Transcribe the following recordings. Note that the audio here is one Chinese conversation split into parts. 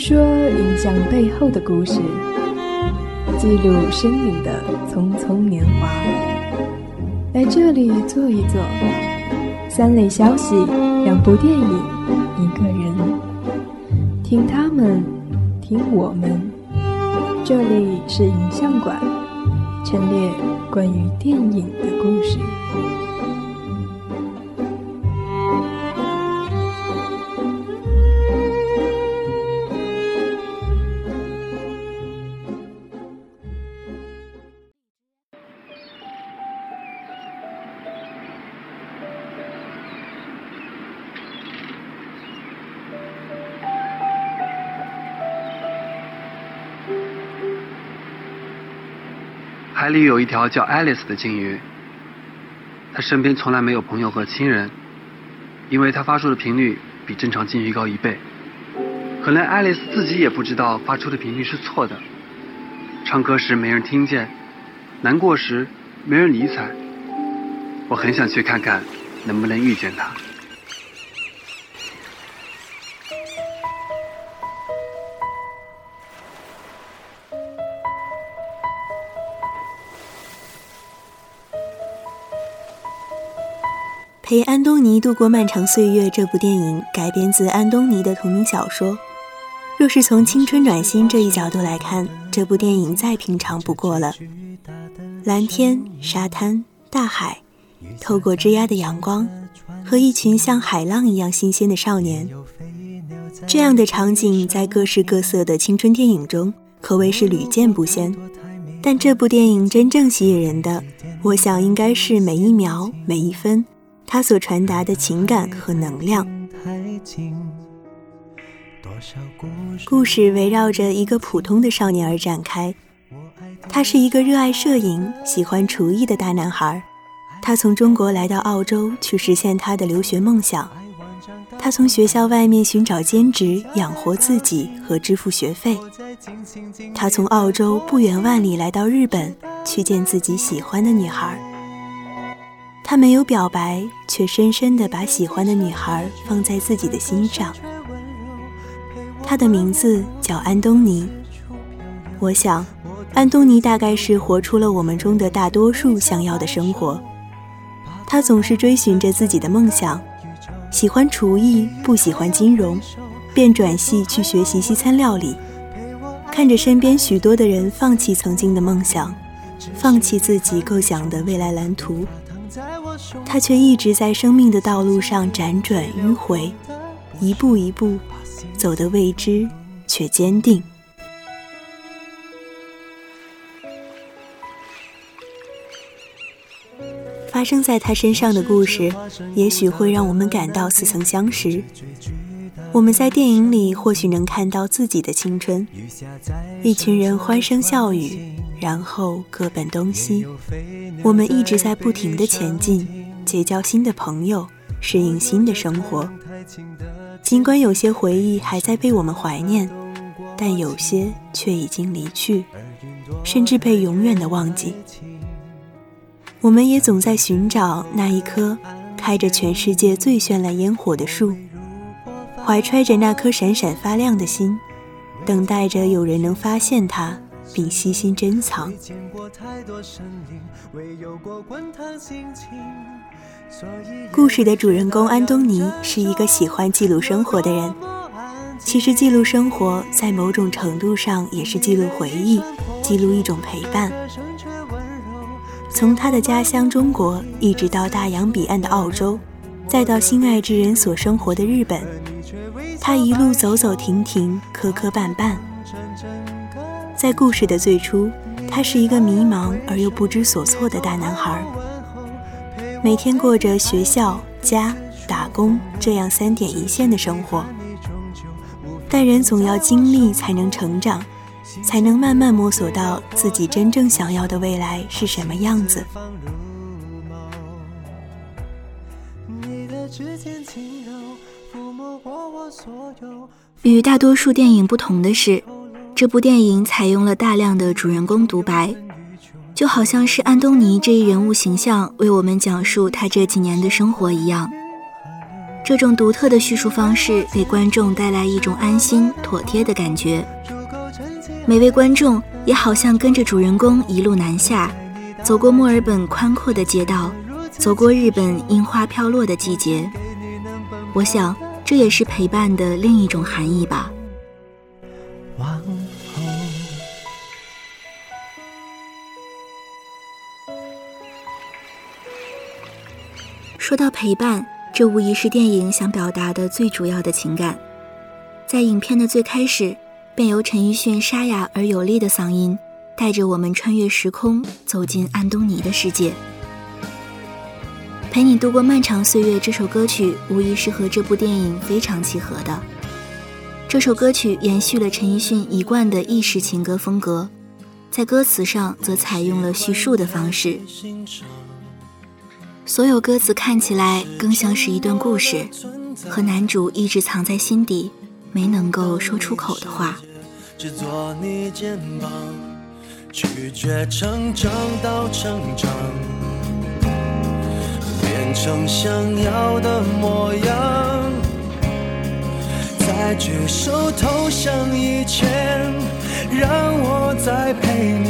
说影像背后的故事，记录生命的匆匆年华。来这里坐一坐，三类消息，两部电影，一个人，听他们，听我们。这里是影像馆，陈列关于电影的故事。海里有一条叫爱丽丝的鲸鱼，它身边从来没有朋友和亲人，因为它发出的频率比正常鲸鱼高一倍。可能爱丽丝自己也不知道发出的频率是错的。唱歌时没人听见，难过时没人理睬。我很想去看看，能不能遇见它。陪安东尼度过漫长岁月这部电影改编自安东尼的同名小说。若是从青春暖心这一角度来看，这部电影再平常不过了。蓝天、沙滩、大海，透过枝桠的阳光，和一群像海浪一样新鲜的少年，这样的场景在各式各色的青春电影中可谓是屡见不鲜。但这部电影真正吸引人的，我想应该是每一秒、每一分。他所传达的情感和能量。故事围绕着一个普通的少年而展开。他是一个热爱摄影、喜欢厨艺的大男孩。他从中国来到澳洲去实现他的留学梦想。他从学校外面寻找兼职养活自己和支付学费。他从澳洲不远万里来到日本去见自己喜欢的女孩。他没有表白，却深深地把喜欢的女孩放在自己的心上。他的名字叫安东尼。我想，安东尼大概是活出了我们中的大多数想要的生活。他总是追寻着自己的梦想，喜欢厨艺，不喜欢金融，便转系去学习西餐料理。看着身边许多的人放弃曾经的梦想，放弃自己构想的未来蓝图。他却一直在生命的道路上辗转迂回，一步一步走得未知却坚定。发生在他身上的故事，也许会让我们感到似曾相识。我们在电影里或许能看到自己的青春，一群人欢声笑语。然后各奔东西，我们一直在不停的前进，结交新的朋友，适应新的生活。尽管有些回忆还在被我们怀念，但有些却已经离去，甚至被永远的忘记。我们也总在寻找那一棵开着全世界最绚烂烟火的树，怀揣着那颗闪闪发亮的心，等待着有人能发现它。并悉心珍藏。故事的主人公安东尼是一个喜欢记录生活的人。其实，记录生活在某种程度上也是记录回忆，记录一种陪伴。从他的家乡中国，一直到大洋彼岸的澳洲，再到心爱之人所生活的日本，他一路走走停停，磕磕绊绊。在故事的最初，他是一个迷茫而又不知所措的大男孩，每天过着学校、家、打工这样三点一线的生活。但人总要经历才能成长，才能慢慢摸索到自己真正想要的未来是什么样子。与大多数电影不同的是。这部电影采用了大量的主人公独白，就好像是安东尼这一人物形象为我们讲述他这几年的生活一样。这种独特的叙述方式给观众带来一种安心妥帖的感觉。每位观众也好像跟着主人公一路南下，走过墨尔本宽阔的街道，走过日本樱花飘落的季节。我想，这也是陪伴的另一种含义吧。说到陪伴，这无疑是电影想表达的最主要的情感。在影片的最开始，便由陈奕迅沙哑而有力的嗓音，带着我们穿越时空，走进安东尼的世界。陪你度过漫长岁月这首歌曲，无疑是和这部电影非常契合的。这首歌曲延续了陈奕迅一贯的意式情歌风格，在歌词上则采用了叙述的方式。所有歌词看起来更像是一段故事，和男主一直藏在心底没能够说出口的话。只做你肩膀，拒绝成长到成长，变成想要的模样，在举手投降以前，让我再陪你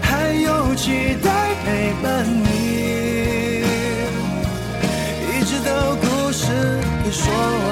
还有期待陪伴你，一直到故事给说完。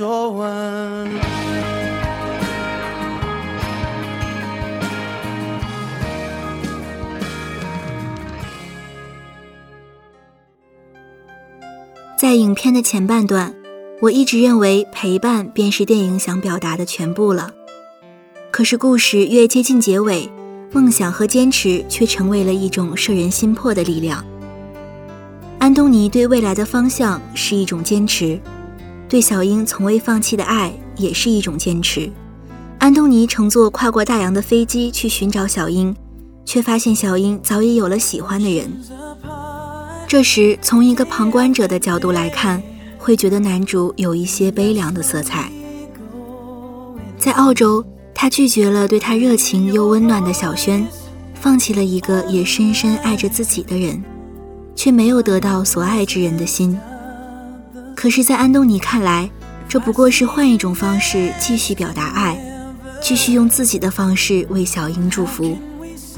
说完。在影片的前半段，我一直认为陪伴便是电影想表达的全部了。可是故事越接近结尾，梦想和坚持却成为了一种摄人心魄的力量。安东尼对未来的方向是一种坚持。对小英从未放弃的爱也是一种坚持。安东尼乘坐跨过大洋的飞机去寻找小英，却发现小英早已有了喜欢的人。这时，从一个旁观者的角度来看，会觉得男主有一些悲凉的色彩。在澳洲，他拒绝了对他热情又温暖的小轩，放弃了一个也深深爱着自己的人，却没有得到所爱之人的心。可是，在安东尼看来，这不过是换一种方式继续表达爱，继续用自己的方式为小英祝福。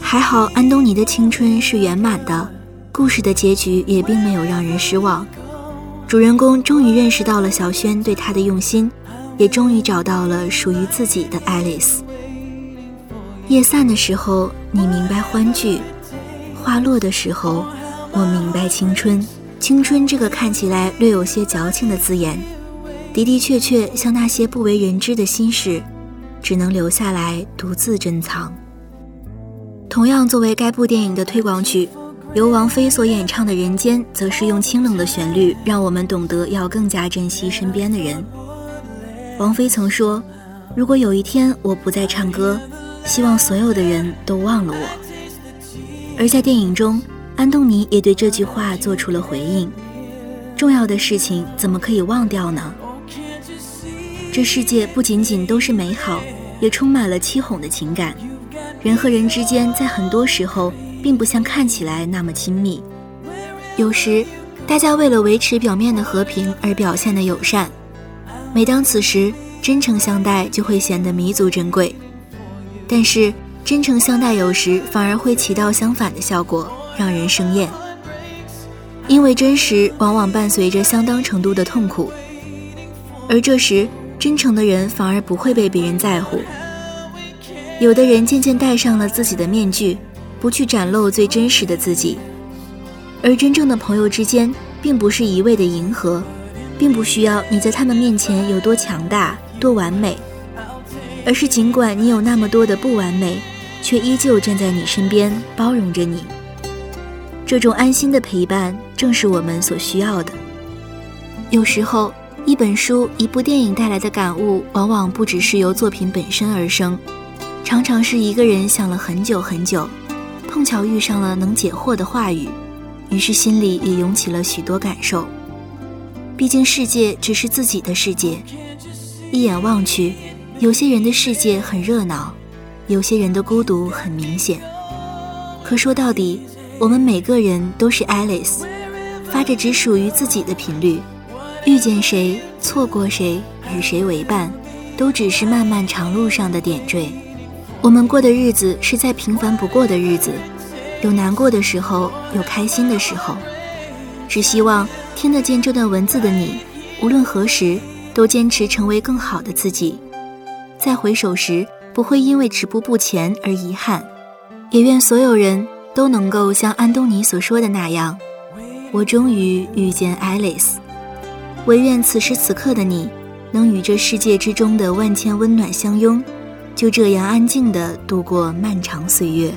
还好，安东尼的青春是圆满的。故事的结局也并没有让人失望，主人公终于认识到了小轩对他的用心，也终于找到了属于自己的爱丽丝。夜散的时候，你明白欢聚；花落的时候，我明白青春。青春这个看起来略有些矫情的字眼，的的确确像那些不为人知的心事，只能留下来独自珍藏。同样作为该部电影的推广曲。由王菲所演唱的《人间》，则是用清冷的旋律，让我们懂得要更加珍惜身边的人。王菲曾说：“如果有一天我不再唱歌，希望所有的人都忘了我。”而在电影中，安东尼也对这句话做出了回应：“重要的事情怎么可以忘掉呢？这世界不仅仅都是美好，也充满了欺哄的情感。人和人之间，在很多时候。”并不像看起来那么亲密，有时大家为了维持表面的和平而表现的友善，每当此时，真诚相待就会显得弥足珍贵。但是真诚相待有时反而会起到相反的效果，让人生厌。因为真实往往伴随着相当程度的痛苦，而这时真诚的人反而不会被别人在乎。有的人渐渐戴上了自己的面具。不去展露最真实的自己，而真正的朋友之间，并不是一味的迎合，并不需要你在他们面前有多强大、多完美，而是尽管你有那么多的不完美，却依旧站在你身边，包容着你。这种安心的陪伴，正是我们所需要的。有时候，一本书、一部电影带来的感悟，往往不只是由作品本身而生，常常是一个人想了很久很久。碰巧遇上了能解惑的话语，于是心里也涌起了许多感受。毕竟世界只是自己的世界，一眼望去，有些人的世界很热闹，有些人的孤独很明显。可说到底，我们每个人都是 Alice，发着只属于自己的频率。遇见谁，错过谁，与谁为伴，都只是漫漫长路上的点缀。我们过的日子是再平凡不过的日子，有难过的时候，有开心的时候。只希望听得见这段文字的你，无论何时都坚持成为更好的自己。再回首时，不会因为止步不前而遗憾。也愿所有人都能够像安东尼所说的那样，我终于遇见爱丽丝。唯愿此时此刻的你，能与这世界之中的万千温暖相拥。就这样安静地度过漫长岁月。